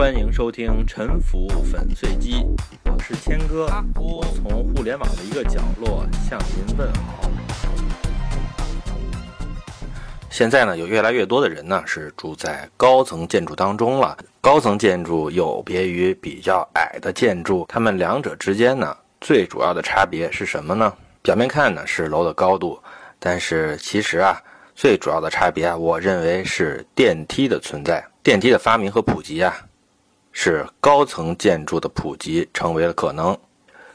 欢迎收听《沉浮粉碎机》，我是谦哥，我从互联网的一个角落向您问好。现在呢，有越来越多的人呢是住在高层建筑当中了。高层建筑有别于比较矮的建筑，它们两者之间呢最主要的差别是什么呢？表面看呢是楼的高度，但是其实啊。最主要的差别啊，我认为是电梯的存在。电梯的发明和普及啊，是高层建筑的普及成为了可能。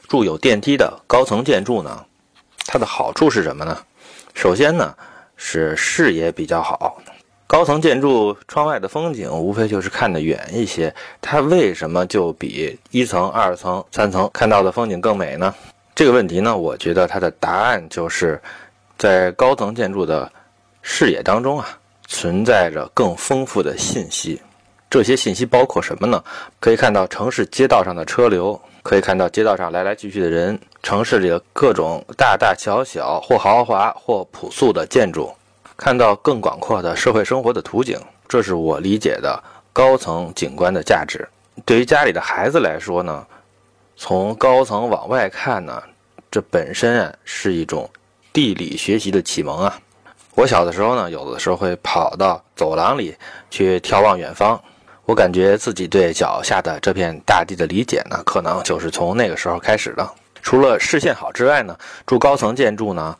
住有电梯的高层建筑呢，它的好处是什么呢？首先呢，是视野比较好。高层建筑窗外的风景无非就是看得远一些，它为什么就比一层、二层、三层看到的风景更美呢？这个问题呢，我觉得它的答案就是在高层建筑的。视野当中啊，存在着更丰富的信息。这些信息包括什么呢？可以看到城市街道上的车流，可以看到街道上来来去去的人，城市里的各种大大小小或豪华或朴素的建筑，看到更广阔的社会生活的图景。这是我理解的高层景观的价值。对于家里的孩子来说呢，从高层往外看呢，这本身啊是一种地理学习的启蒙啊。我小的时候呢，有的时候会跑到走廊里去眺望远方。我感觉自己对脚下的这片大地的理解呢，可能就是从那个时候开始的。除了视线好之外呢，住高层建筑呢，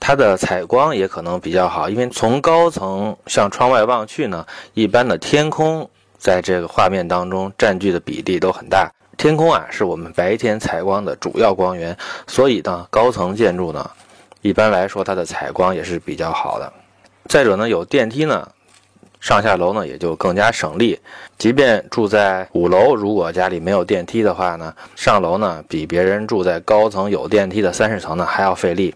它的采光也可能比较好，因为从高层向窗外望去呢，一般的天空在这个画面当中占据的比例都很大。天空啊，是我们白天采光的主要光源，所以呢，高层建筑呢。一般来说，它的采光也是比较好的。再者呢，有电梯呢，上下楼呢也就更加省力。即便住在五楼，如果家里没有电梯的话呢，上楼呢比别人住在高层有电梯的三十层呢还要费力。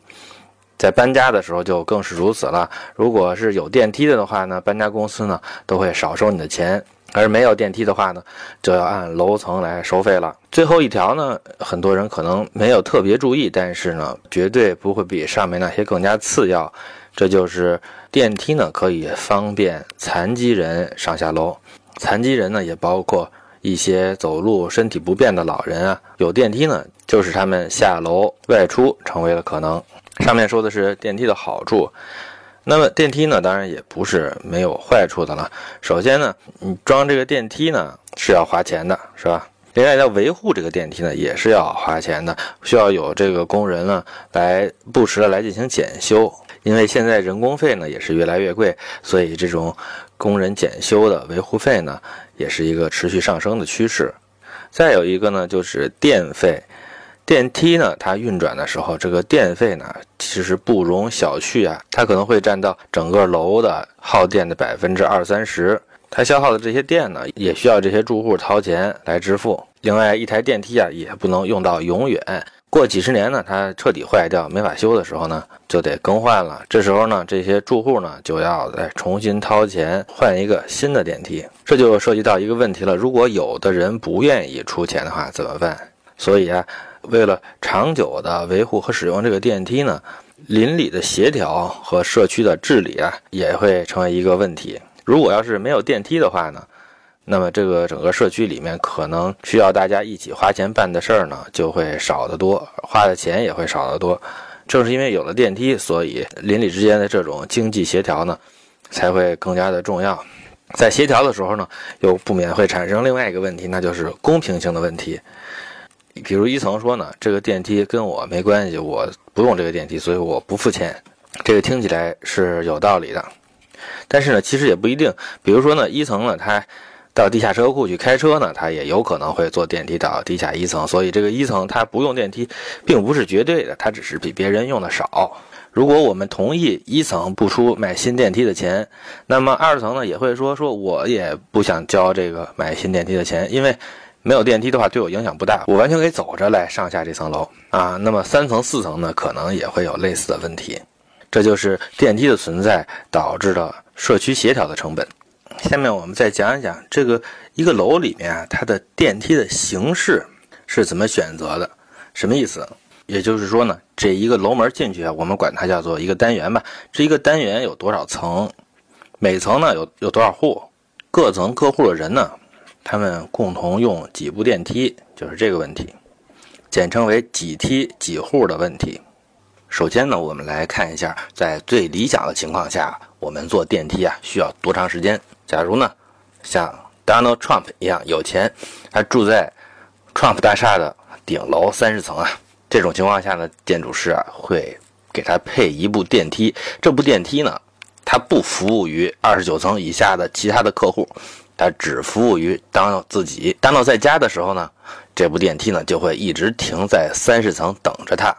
在搬家的时候就更是如此了。如果是有电梯的的话呢，搬家公司呢都会少收你的钱。而没有电梯的话呢，就要按楼层来收费了。最后一条呢，很多人可能没有特别注意，但是呢，绝对不会比上面那些更加次要。这就是电梯呢，可以方便残疾人上下楼。残疾人呢，也包括一些走路身体不便的老人啊。有电梯呢，就是他们下楼外出成为了可能。上面说的是电梯的好处。那么电梯呢，当然也不是没有坏处的了。首先呢，你装这个电梯呢是要花钱的，是吧？另外要维护这个电梯呢也是要花钱的，需要有这个工人呢来不时的来进行检修。因为现在人工费呢也是越来越贵，所以这种工人检修的维护费呢也是一个持续上升的趋势。再有一个呢就是电费。电梯呢，它运转的时候，这个电费呢，其实不容小觑啊。它可能会占到整个楼的耗电的百分之二三十。它消耗的这些电呢，也需要这些住户掏钱来支付。另外，一台电梯啊，也不能用到永远。过几十年呢，它彻底坏掉没法修的时候呢，就得更换了。这时候呢，这些住户呢，就要再重新掏钱换一个新的电梯。这就涉及到一个问题了：如果有的人不愿意出钱的话，怎么办？所以啊。为了长久的维护和使用这个电梯呢，邻里的协调和社区的治理啊，也会成为一个问题。如果要是没有电梯的话呢，那么这个整个社区里面可能需要大家一起花钱办的事儿呢，就会少得多，花的钱也会少得多。正是因为有了电梯，所以邻里之间的这种经济协调呢，才会更加的重要。在协调的时候呢，又不免会产生另外一个问题，那就是公平性的问题。比如一层说呢，这个电梯跟我没关系，我不用这个电梯，所以我不付钱。这个听起来是有道理的，但是呢，其实也不一定。比如说呢，一层呢，他到地下车库去开车呢，他也有可能会坐电梯到地下一层，所以这个一层他不用电梯，并不是绝对的，他只是比别人用的少。如果我们同意一层不出买新电梯的钱，那么二层呢也会说说我也不想交这个买新电梯的钱，因为。没有电梯的话，对我影响不大，我完全可以走着来上下这层楼啊。那么三层、四层呢，可能也会有类似的问题。这就是电梯的存在导致的社区协调的成本。下面我们再讲一讲这个一个楼里面啊，它的电梯的形式是怎么选择的？什么意思？也就是说呢，这一个楼门进去啊，我们管它叫做一个单元吧。这一个单元有多少层？每层呢有有多少户？各层各户的人呢？他们共同用几部电梯，就是这个问题，简称为几梯几户的问题。首先呢，我们来看一下，在最理想的情况下，我们坐电梯啊需要多长时间？假如呢，像 Donald Trump 一样有钱，他住在 Trump 大厦的顶楼三十层啊，这种情况下呢，建筑师啊会给他配一部电梯。这部电梯呢，它不服务于二十九层以下的其他的客户，它只服务于 Donald 自己。Donald 在家的时候呢，这部电梯呢就会一直停在三十层等着他。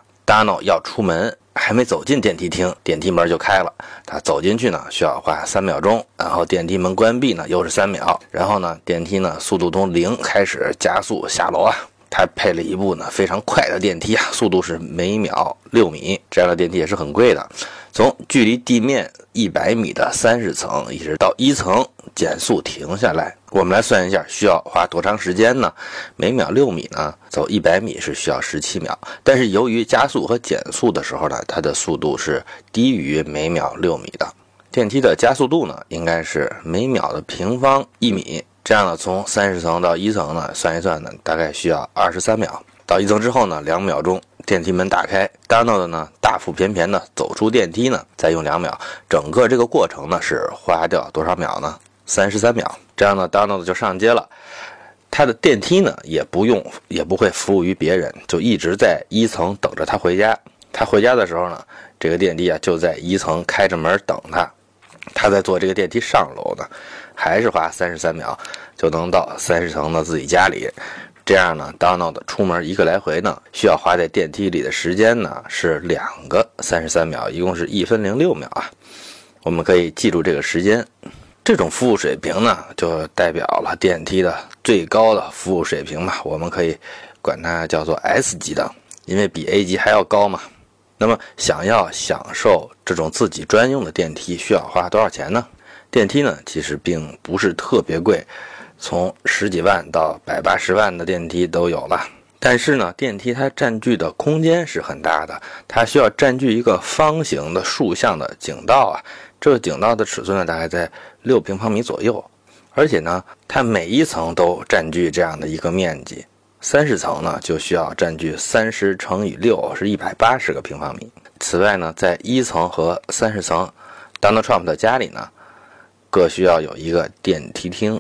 要出门，还没走进电梯厅，电梯门就开了。他走进去呢，需要花三秒钟，然后电梯门关闭呢，又是三秒。然后呢，电梯呢，速度从零开始加速下楼啊。他配了一部呢非常快的电梯啊，速度是每秒六米，这样的电梯也是很贵的。从距离地面一百米的三十层一直到一层减速停下来，我们来算一下需要花多长时间呢？每秒六米呢，走一百米是需要十七秒。但是由于加速和减速的时候呢，它的速度是低于每秒六米的。电梯的加速度呢，应该是每秒的平方一米。这样呢，从三十层到一层呢，算一算呢，大概需要二十三秒。到一层之后呢，两秒钟，电梯门打开，Donald 呢大腹便便的走出电梯呢，再用两秒，整个这个过程呢是花掉多少秒呢？三十三秒。这样呢，Donald 就上街了。他的电梯呢也不用，也不会服务于别人，就一直在一层等着他回家。他回家的时候呢，这个电梯啊就在一层开着门等他。他在坐这个电梯上楼呢。还是花三十三秒就能到三十层的自己家里，这样呢，Donald 出门一个来回呢，需要花在电梯里的时间呢是两个三十三秒，一共是一分零六秒啊。我们可以记住这个时间，这种服务水平呢，就代表了电梯的最高的服务水平嘛。我们可以管它叫做 S 级的，因为比 A 级还要高嘛。那么，想要享受这种自己专用的电梯，需要花多少钱呢？电梯呢，其实并不是特别贵，从十几万到百八十万的电梯都有了。但是呢，电梯它占据的空间是很大的，它需要占据一个方形的竖向的井道啊。这个井道的尺寸呢，大概在六平方米左右，而且呢，它每一层都占据这样的一个面积。三十层呢，就需要占据三十乘以六，是一百八十个平方米。此外呢，在一层和三十层，Donald Trump 的家里呢。各需要有一个电梯厅，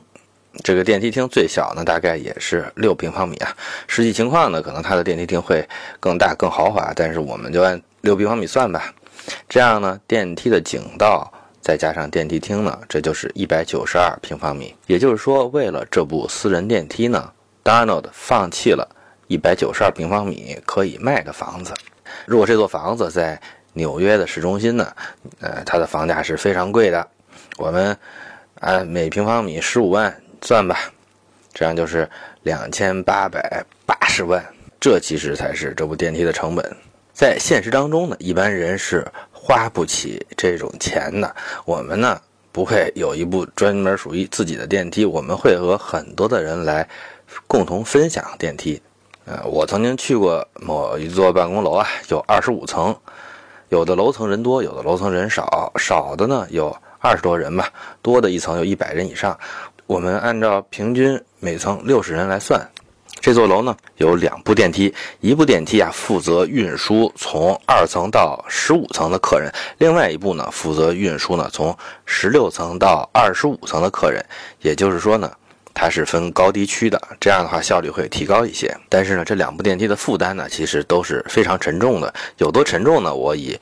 这个电梯厅最小呢，大概也是六平方米啊。实际情况呢，可能它的电梯厅会更大、更豪华，但是我们就按六平方米算吧。这样呢，电梯的井道再加上电梯厅呢，这就是一百九十二平方米。也就是说，为了这部私人电梯呢，Donald 放弃了一百九十二平方米可以卖的房子。如果这座房子在纽约的市中心呢，呃，它的房价是非常贵的。我们按每平方米十五万算吧，这样就是两千八百八十万。这其实才是这部电梯的成本。在现实当中呢，一般人是花不起这种钱的。我们呢不会有一部专门属于自己的电梯，我们会和很多的人来共同分享电梯。呃，我曾经去过某一座办公楼啊，有二十五层，有的楼层人多，有的楼层人少，少的呢有。二十多人吧，多的一层有一百人以上。我们按照平均每层六十人来算，这座楼呢有两部电梯，一部电梯啊负责运输从二层到十五层的客人，另外一部呢负责运输呢从十六层到二十五层的客人。也就是说呢，它是分高低区的，这样的话效率会提高一些。但是呢，这两部电梯的负担呢其实都是非常沉重的，有多沉重呢？我以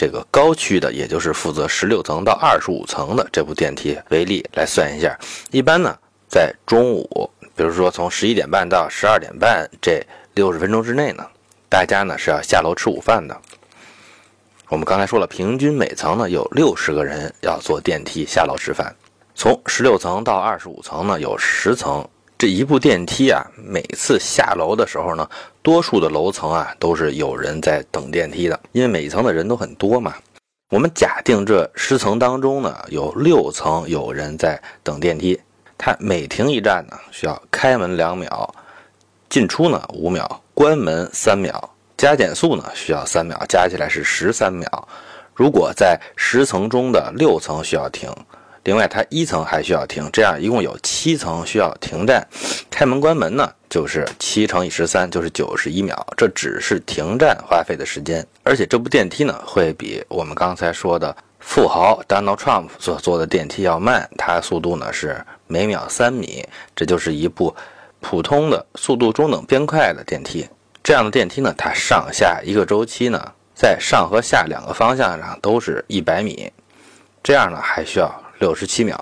这个高区的，也就是负责十六层到二十五层的这部电梯为例来算一下，一般呢，在中午，比如说从十一点半到十二点半这六十分钟之内呢，大家呢是要下楼吃午饭的。我们刚才说了，平均每层呢有六十个人要坐电梯下楼吃饭，从十六层到二十五层呢有十层。这一部电梯啊，每次下楼的时候呢，多数的楼层啊都是有人在等电梯的，因为每一层的人都很多嘛。我们假定这十层当中呢，有六层有人在等电梯，它每停一站呢，需要开门两秒，进出呢五秒，关门三秒，加减速呢需要三秒，加起来是十三秒。如果在十层中的六层需要停，另外，它一层还需要停，这样一共有七层需要停站。开门关门呢，就是七乘以十三，就是九十一秒。这只是停站花费的时间，而且这部电梯呢，会比我们刚才说的富豪 Donald Trump 所坐的电梯要慢。它速度呢是每秒三米，这就是一部普通的速度中等偏快的电梯。这样的电梯呢，它上下一个周期呢，在上和下两个方向上都是一百米，这样呢还需要。六十七秒，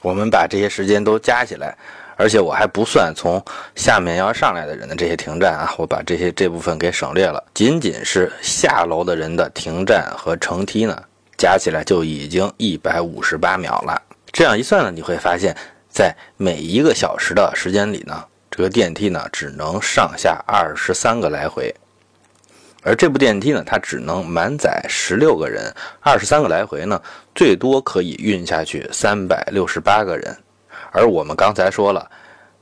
我们把这些时间都加起来，而且我还不算从下面要上来的人的这些停站啊，我把这些这部分给省略了。仅仅是下楼的人的停站和乘梯呢，加起来就已经一百五十八秒了。这样一算呢，你会发现在每一个小时的时间里呢，这个电梯呢只能上下二十三个来回。而这部电梯呢，它只能满载十六个人，二十三个来回呢，最多可以运下去三百六十八个人。而我们刚才说了，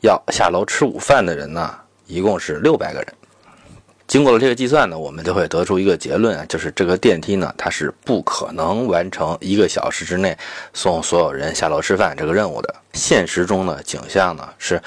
要下楼吃午饭的人呢，一共是六百个人。经过了这个计算呢，我们就会得出一个结论啊，就是这个电梯呢，它是不可能完成一个小时之内送所有人下楼吃饭这个任务的。现实中的景象呢是。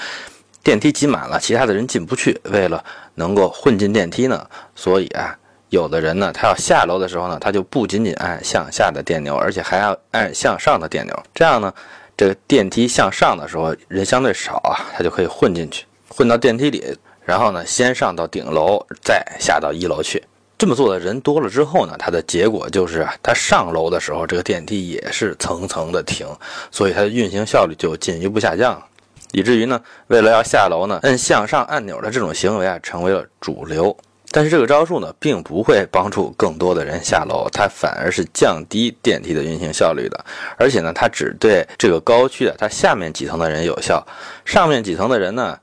电梯挤满了，其他的人进不去。为了能够混进电梯呢，所以啊，有的人呢，他要下楼的时候呢，他就不仅仅按向下的电钮，而且还要按向上的电钮。这样呢，这个电梯向上的时候人相对少啊，他就可以混进去，混到电梯里，然后呢，先上到顶楼，再下到一楼去。这么做的人多了之后呢，它的结果就是啊，他上楼的时候，这个电梯也是层层的停，所以它的运行效率就进一步下降了。以至于呢，为了要下楼呢，摁向上按钮的这种行为啊，成为了主流。但是这个招数呢，并不会帮助更多的人下楼，它反而是降低电梯的运行效率的。而且呢，它只对这个高区的它下面几层的人有效，上面几层的人呢，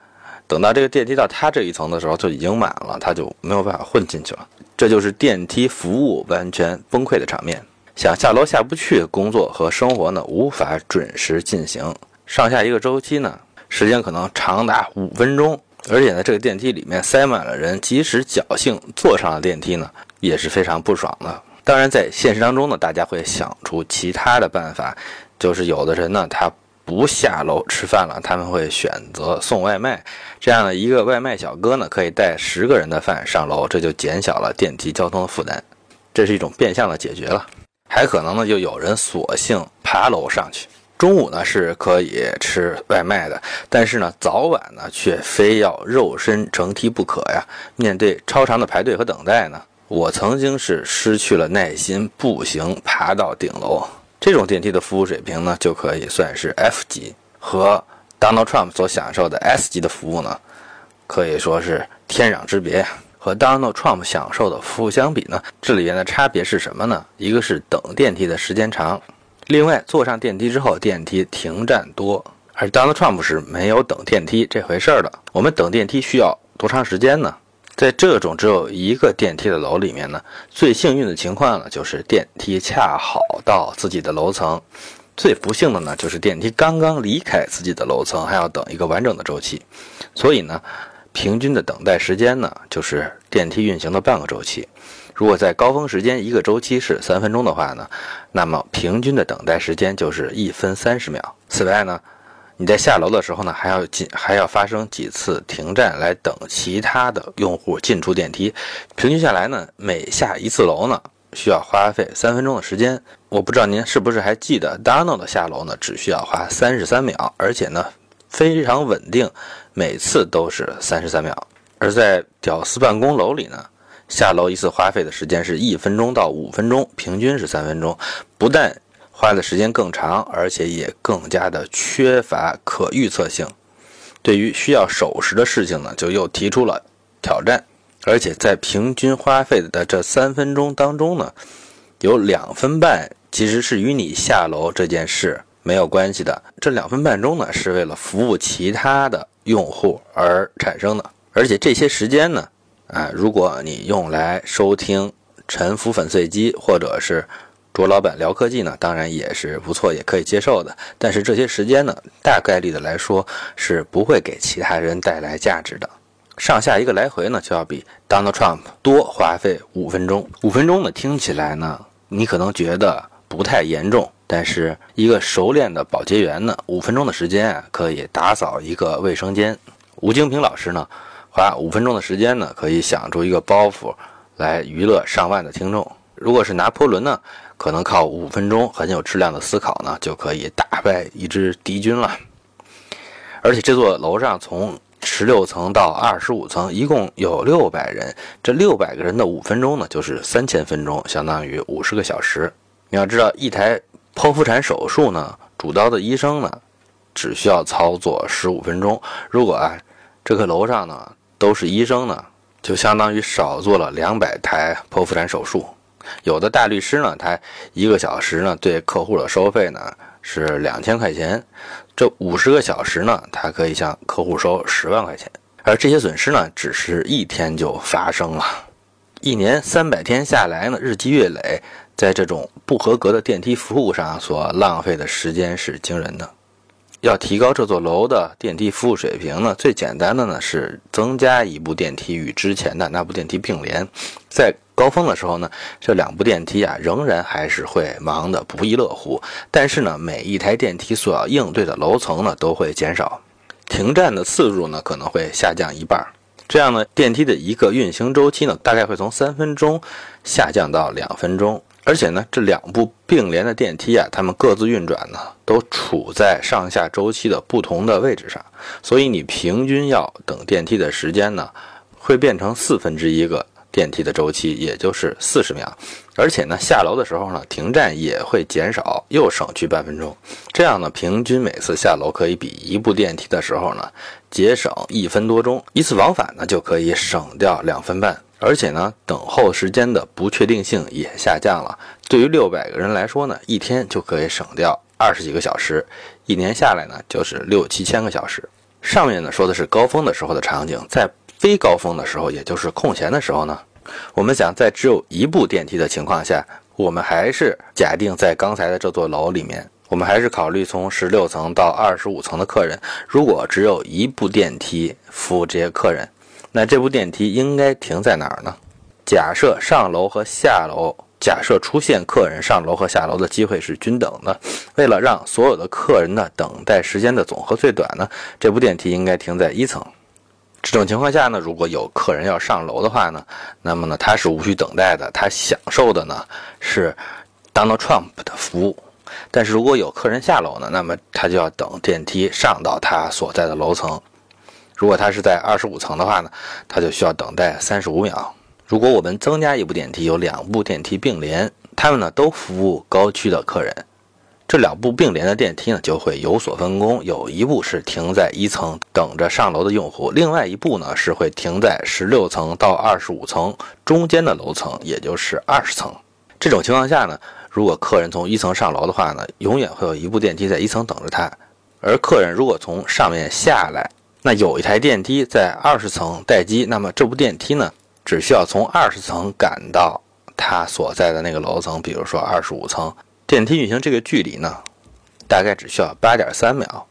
等到这个电梯到它这一层的时候就已经满了，他就没有办法混进去了。这就是电梯服务完全崩溃的场面，想下楼下不去，工作和生活呢无法准时进行，上下一个周期呢。时间可能长达五分钟，而且呢，这个电梯里面塞满了人，即使侥幸坐上了电梯呢，也是非常不爽的。当然，在现实当中呢，大家会想出其他的办法，就是有的人呢，他不下楼吃饭了，他们会选择送外卖。这样的一个外卖小哥呢，可以带十个人的饭上楼，这就减小了电梯交通的负担，这是一种变相的解决了。还可能呢，就有人索性爬楼上去。中午呢是可以吃外卖的，但是呢早晚呢却非要肉身乘梯不可呀。面对超长的排队和等待呢，我曾经是失去了耐心，步行爬到顶楼。这种电梯的服务水平呢，就可以算是 F 级，和 Donald Trump 所享受的 S 级的服务呢，可以说是天壤之别。和 Donald Trump 享受的服务相比呢，这里边的差别是什么呢？一个是等电梯的时间长。另外，坐上电梯之后，电梯停站多，而 Donald Trump 是没有等电梯这回事儿的。我们等电梯需要多长时间呢？在这种只有一个电梯的楼里面呢，最幸运的情况呢，就是电梯恰好到自己的楼层；最不幸的呢，就是电梯刚刚离开自己的楼层，还要等一个完整的周期。所以呢，平均的等待时间呢，就是电梯运行的半个周期。如果在高峰时间一个周期是三分钟的话呢，那么平均的等待时间就是一分三十秒。此外呢，你在下楼的时候呢，还要进还要发生几次停站来等其他的用户进出电梯，平均下来呢，每下一次楼呢，需要花费三分钟的时间。我不知道您是不是还记得，Donald 的下楼呢，只需要花三十三秒，而且呢非常稳定，每次都是三十三秒。而在屌丝办公楼里呢。下楼一次花费的时间是一分钟到五分钟，平均是三分钟。不但花的时间更长，而且也更加的缺乏可预测性。对于需要守时的事情呢，就又提出了挑战。而且在平均花费的这三分钟当中呢，有两分半其实是与你下楼这件事没有关系的。这两分半钟呢，是为了服务其他的用户而产生的。而且这些时间呢。啊，如果你用来收听沉浮粉碎机或者是卓老板聊科技呢，当然也是不错，也可以接受的。但是这些时间呢，大概率的来说是不会给其他人带来价值的。上下一个来回呢，就要比 Donald Trump 多花费五分钟。五分钟呢，听起来呢，你可能觉得不太严重，但是一个熟练的保洁员呢，五分钟的时间啊，可以打扫一个卫生间。吴京平老师呢，花五分钟的时间呢，可以想出一个包袱来娱乐上万的听众。如果是拿破仑呢，可能靠五分钟很有质量的思考呢，就可以打败一支敌军了。而且这座楼上从十六层到二十五层，一共有六百人。这六百个人的五分钟呢，就是三千分钟，相当于五十个小时。你要知道，一台剖腹产手术呢，主刀的医生呢，只需要操作十五分钟。如果啊，这个楼上呢都是医生呢，就相当于少做了两百台剖腹产手术。有的大律师呢，他一个小时呢对客户的收费呢是两千块钱。这五十个小时呢，他可以向客户收十万块钱，而这些损失呢，只是一天就发生了。一年三百天下来呢，日积月累，在这种不合格的电梯服务上所浪费的时间是惊人的。要提高这座楼的电梯服务水平呢，最简单的呢是增加一部电梯与之前的那部电梯并联，在。高峰的时候呢，这两部电梯啊仍然还是会忙得不亦乐乎。但是呢，每一台电梯所要应对的楼层呢都会减少，停站的次数呢可能会下降一半。这样呢，电梯的一个运行周期呢大概会从三分钟下降到两分钟。而且呢，这两部并联的电梯啊，它们各自运转呢都处在上下周期的不同的位置上，所以你平均要等电梯的时间呢会变成四分之一个。电梯的周期也就是四十秒，而且呢，下楼的时候呢，停站也会减少，又省去半分钟。这样呢，平均每次下楼可以比一部电梯的时候呢，节省一分多钟。一次往返呢，就可以省掉两分半。而且呢，等候时间的不确定性也下降了。对于六百个人来说呢，一天就可以省掉二十几个小时，一年下来呢，就是六七千个小时。上面呢说的是高峰的时候的场景，在。非高峰的时候，也就是空闲的时候呢，我们想在只有一部电梯的情况下，我们还是假定在刚才的这座楼里面，我们还是考虑从十六层到二十五层的客人。如果只有一部电梯服务这些客人，那这部电梯应该停在哪儿呢？假设上楼和下楼，假设出现客人上楼和下楼的机会是均等的，为了让所有的客人的等待时间的总和最短呢，这部电梯应该停在一层。这种情况下呢，如果有客人要上楼的话呢，那么呢他是无需等待的，他享受的呢是 Donald Trump 的服务。但是如果有客人下楼呢，那么他就要等电梯上到他所在的楼层。如果他是在二十五层的话呢，他就需要等待三十五秒。如果我们增加一部电梯，有两部电梯并联，他们呢都服务高区的客人。这两部并联的电梯呢，就会有所分工。有一部是停在一层等着上楼的用户，另外一部呢是会停在十六层到二十五层中间的楼层，也就是二十层。这种情况下呢，如果客人从一层上楼的话呢，永远会有一部电梯在一层等着他；而客人如果从上面下来，那有一台电梯在二十层待机，那么这部电梯呢，只需要从二十层赶到它所在的那个楼层，比如说二十五层。电梯运行这个距离呢，大概只需要八点三秒，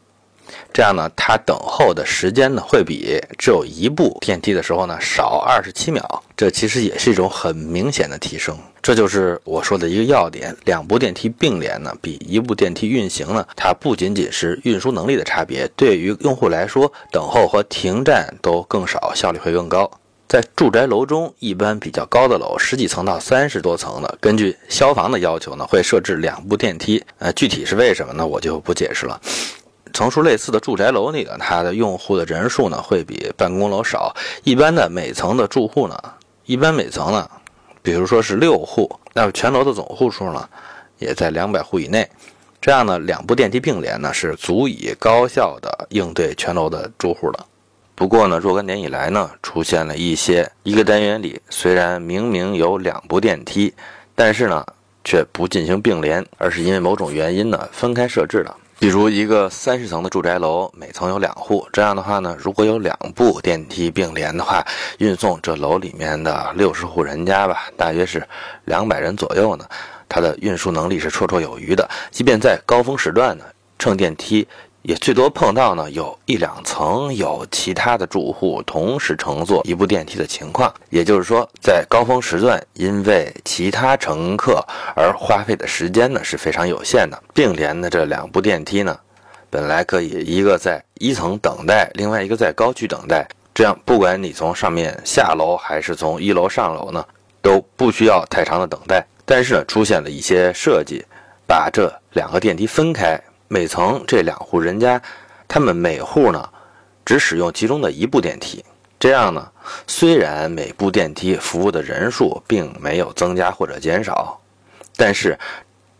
这样呢，它等候的时间呢，会比只有一部电梯的时候呢少二十七秒。这其实也是一种很明显的提升。这就是我说的一个要点：两部电梯并联呢，比一部电梯运行呢，它不仅仅是运输能力的差别，对于用户来说，等候和停站都更少，效率会更高。在住宅楼中，一般比较高的楼，十几层到三十多层的，根据消防的要求呢，会设置两部电梯。呃，具体是为什么呢？我就不解释了。层数类似的住宅楼里呢，它的用户的人数呢，会比办公楼少。一般的每层的住户呢，一般每层呢，比如说是六户，那么全楼的总户数呢，也在两百户以内。这样呢，两部电梯并联呢，是足以高效的应对全楼的住户的。不过呢，若干年以来呢，出现了一些一个单元里虽然明明有两部电梯，但是呢却不进行并联，而是因为某种原因呢分开设置了。比如一个三十层的住宅楼，每层有两户，这样的话呢，如果有两部电梯并联的话，运送这楼里面的六十户人家吧，大约是两百人左右呢，它的运输能力是绰绰有余的。即便在高峰时段呢，乘电梯。也最多碰到呢有一两层有其他的住户同时乘坐一部电梯的情况。也就是说，在高峰时段，因为其他乘客而花费的时间呢是非常有限的。并联的这两部电梯呢，本来可以一个在一层等待，另外一个在高区等待，这样不管你从上面下楼还是从一楼上楼呢，都不需要太长的等待。但是呢，出现了一些设计，把这两个电梯分开。每层这两户人家，他们每户呢只使用其中的一部电梯。这样呢，虽然每部电梯服务的人数并没有增加或者减少，但是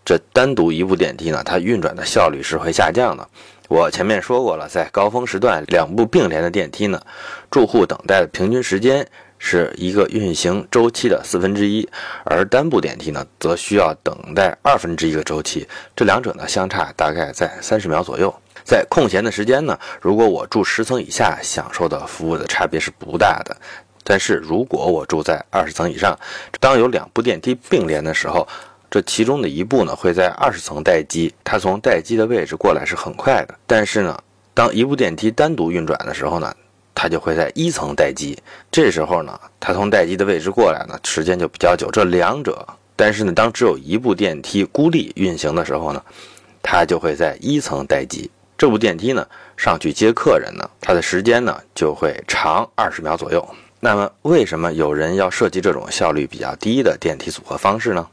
这单独一部电梯呢，它运转的效率是会下降的。我前面说过了，在高峰时段，两部并联的电梯呢，住户等待的平均时间。是一个运行周期的四分之一，而单部电梯呢，则需要等待二分之一个周期。这两者呢，相差大概在三十秒左右。在空闲的时间呢，如果我住十层以下，享受的服务的差别是不大的。但是如果我住在二十层以上，当有两部电梯并联的时候，这其中的一部呢，会在二十层待机，它从待机的位置过来是很快的。但是呢，当一部电梯单独运转的时候呢？它就会在一层待机，这时候呢，它从待机的位置过来呢，时间就比较久。这两者，但是呢，当只有一部电梯孤立运行的时候呢，它就会在一层待机。这部电梯呢，上去接客人呢，它的时间呢就会长二十秒左右。那么，为什么有人要设计这种效率比较低的电梯组合方式呢？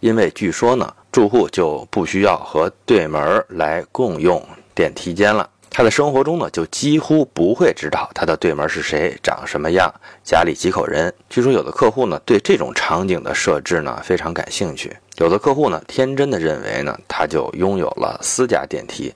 因为据说呢，住户就不需要和对门来共用电梯间了。他的生活中呢，就几乎不会知道他的对门是谁，长什么样，家里几口人。据说有的客户呢，对这种场景的设置呢非常感兴趣。有的客户呢，天真的认为呢，他就拥有了私家电梯。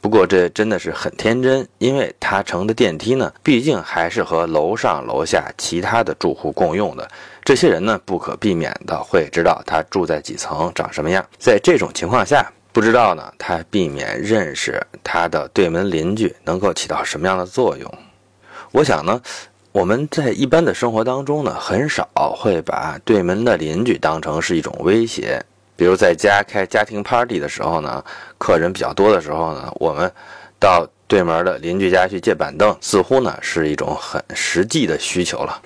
不过这真的是很天真，因为他乘的电梯呢，毕竟还是和楼上楼下其他的住户共用的。这些人呢，不可避免的会知道他住在几层，长什么样。在这种情况下。不知道呢，他避免认识他的对门邻居能够起到什么样的作用？我想呢，我们在一般的生活当中呢，很少会把对门的邻居当成是一种威胁。比如在家开家庭 party 的时候呢，客人比较多的时候呢，我们到对门的邻居家去借板凳，似乎呢是一种很实际的需求了。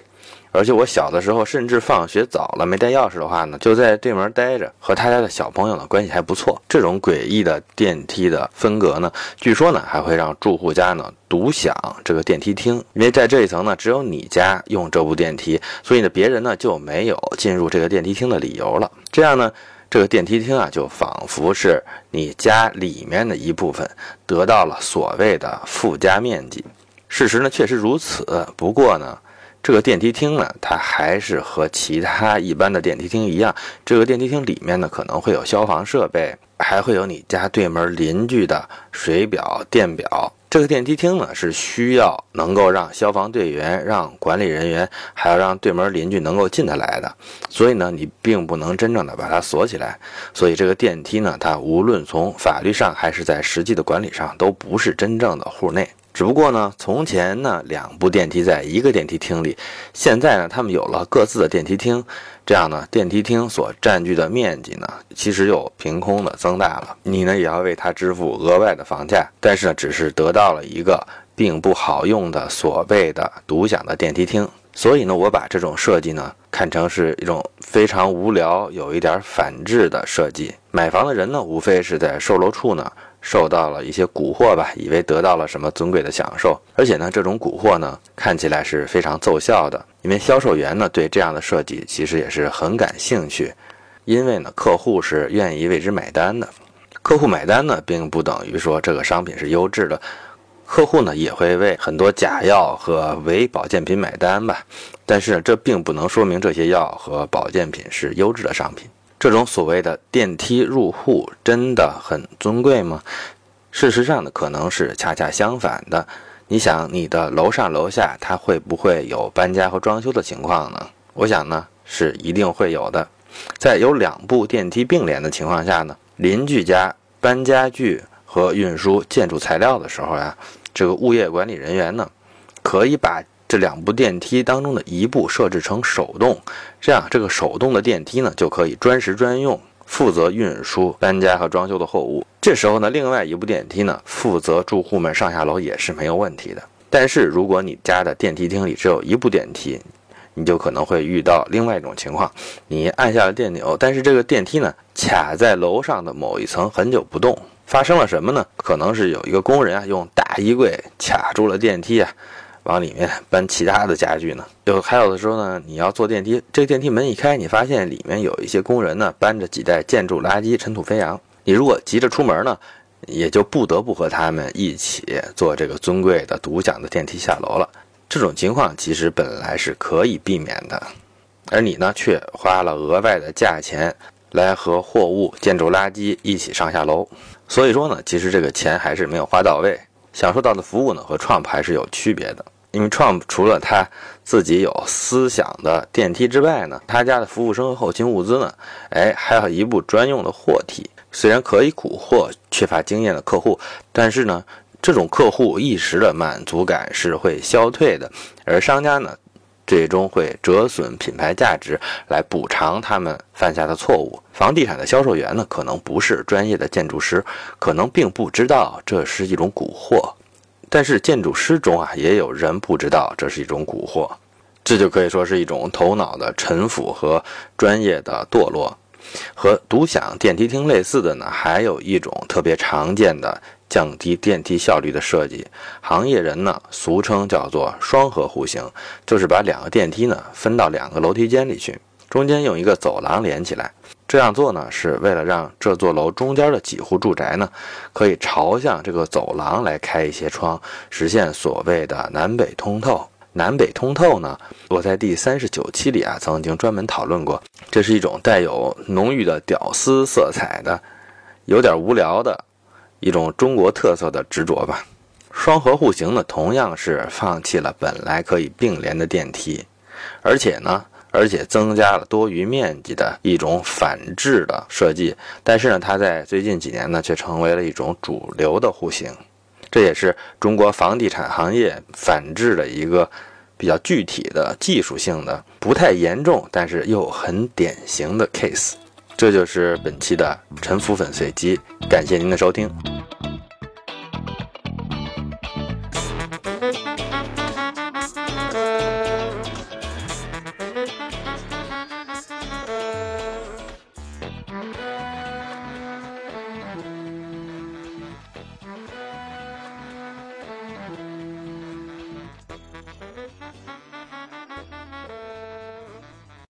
而且我小的时候，甚至放学早了没带钥匙的话呢，就在对门待着，和他家的小朋友呢关系还不错。这种诡异的电梯的分隔呢，据说呢还会让住户家呢独享这个电梯厅，因为在这一层呢只有你家用这部电梯，所以呢别人呢就没有进入这个电梯厅的理由了。这样呢，这个电梯厅啊就仿佛是你家里面的一部分，得到了所谓的附加面积。事实呢确实如此，不过呢。这个电梯厅呢，它还是和其他一般的电梯厅一样。这个电梯厅里面呢，可能会有消防设备，还会有你家对门邻居的水表、电表。这个电梯厅呢，是需要能够让消防队员、让管理人员，还要让对门邻居能够进得来的。所以呢，你并不能真正的把它锁起来。所以这个电梯呢，它无论从法律上还是在实际的管理上，都不是真正的户内。只不过呢，从前呢，两部电梯在一个电梯厅里，现在呢，他们有了各自的电梯厅，这样呢，电梯厅所占据的面积呢，其实又凭空的增大了。你呢，也要为它支付额外的房价，但是呢，只是得到了一个并不好用的所谓的独享的电梯厅。所以呢，我把这种设计呢，看成是一种非常无聊、有一点反智的设计。买房的人呢，无非是在售楼处呢。受到了一些蛊惑吧，以为得到了什么尊贵的享受，而且呢，这种蛊惑呢，看起来是非常奏效的，因为销售员呢对这样的设计其实也是很感兴趣，因为呢，客户是愿意为之买单的。客户买单呢，并不等于说这个商品是优质的，客户呢也会为很多假药和伪保健品买单吧，但是这并不能说明这些药和保健品是优质的商品。这种所谓的电梯入户真的很尊贵吗？事实上呢，可能是恰恰相反的。你想，你的楼上楼下，它会不会有搬家和装修的情况呢？我想呢，是一定会有的。在有两部电梯并联的情况下呢，邻居家搬家具和运输建筑材料的时候呀，这个物业管理人员呢，可以把。这两部电梯当中的一部设置成手动，这样这个手动的电梯呢就可以专时专用。负责运输搬家和装修的货物。这时候呢，另外一部电梯呢，负责住户们上下楼也是没有问题的。但是如果你家的电梯厅里只有一部电梯，你就可能会遇到另外一种情况：你按下了电钮，但是这个电梯呢卡在楼上的某一层很久不动。发生了什么呢？可能是有一个工人啊用大衣柜卡住了电梯啊。往里面搬其他的家具呢？就还有的时候呢，你要坐电梯，这个电梯门一开，你发现里面有一些工人呢搬着几袋建筑垃圾，尘土飞扬。你如果急着出门呢，也就不得不和他们一起坐这个尊贵的独享的电梯下楼了。这种情况其实本来是可以避免的，而你呢却花了额外的价钱来和货物、建筑垃圾一起上下楼。所以说呢，其实这个钱还是没有花到位。享受到的服务呢，和 Trump 还是有区别的。因为 Trump 除了他自己有思想的电梯之外呢，他家的服务生和后勤物资呢，哎，还有一部专用的货梯。虽然可以蛊惑缺乏经验的客户，但是呢，这种客户一时的满足感是会消退的，而商家呢。最终会折损品牌价值来补偿他们犯下的错误。房地产的销售员呢，可能不是专业的建筑师，可能并不知道这是一种蛊惑。但是建筑师中啊，也有人不知道这是一种蛊惑，这就可以说是一种头脑的臣服和专业的堕落。和独享电梯厅类似的呢，还有一种特别常见的。降低电梯效率的设计，行业人呢俗称叫做双合户型，就是把两个电梯呢分到两个楼梯间里去，中间用一个走廊连起来。这样做呢是为了让这座楼中间的几户住宅呢可以朝向这个走廊来开一些窗，实现所谓的南北通透。南北通透呢，我在第三十九期里啊曾经专门讨论过，这是一种带有浓郁的屌丝色彩的，有点无聊的。一种中国特色的执着吧。双合户型呢，同样是放弃了本来可以并联的电梯，而且呢，而且增加了多余面积的一种反制的设计。但是呢，它在最近几年呢，却成为了一种主流的户型。这也是中国房地产行业反制的一个比较具体的技术性的、不太严重，但是又很典型的 case。这就是本期的沉浮粉碎机，感谢您的收听。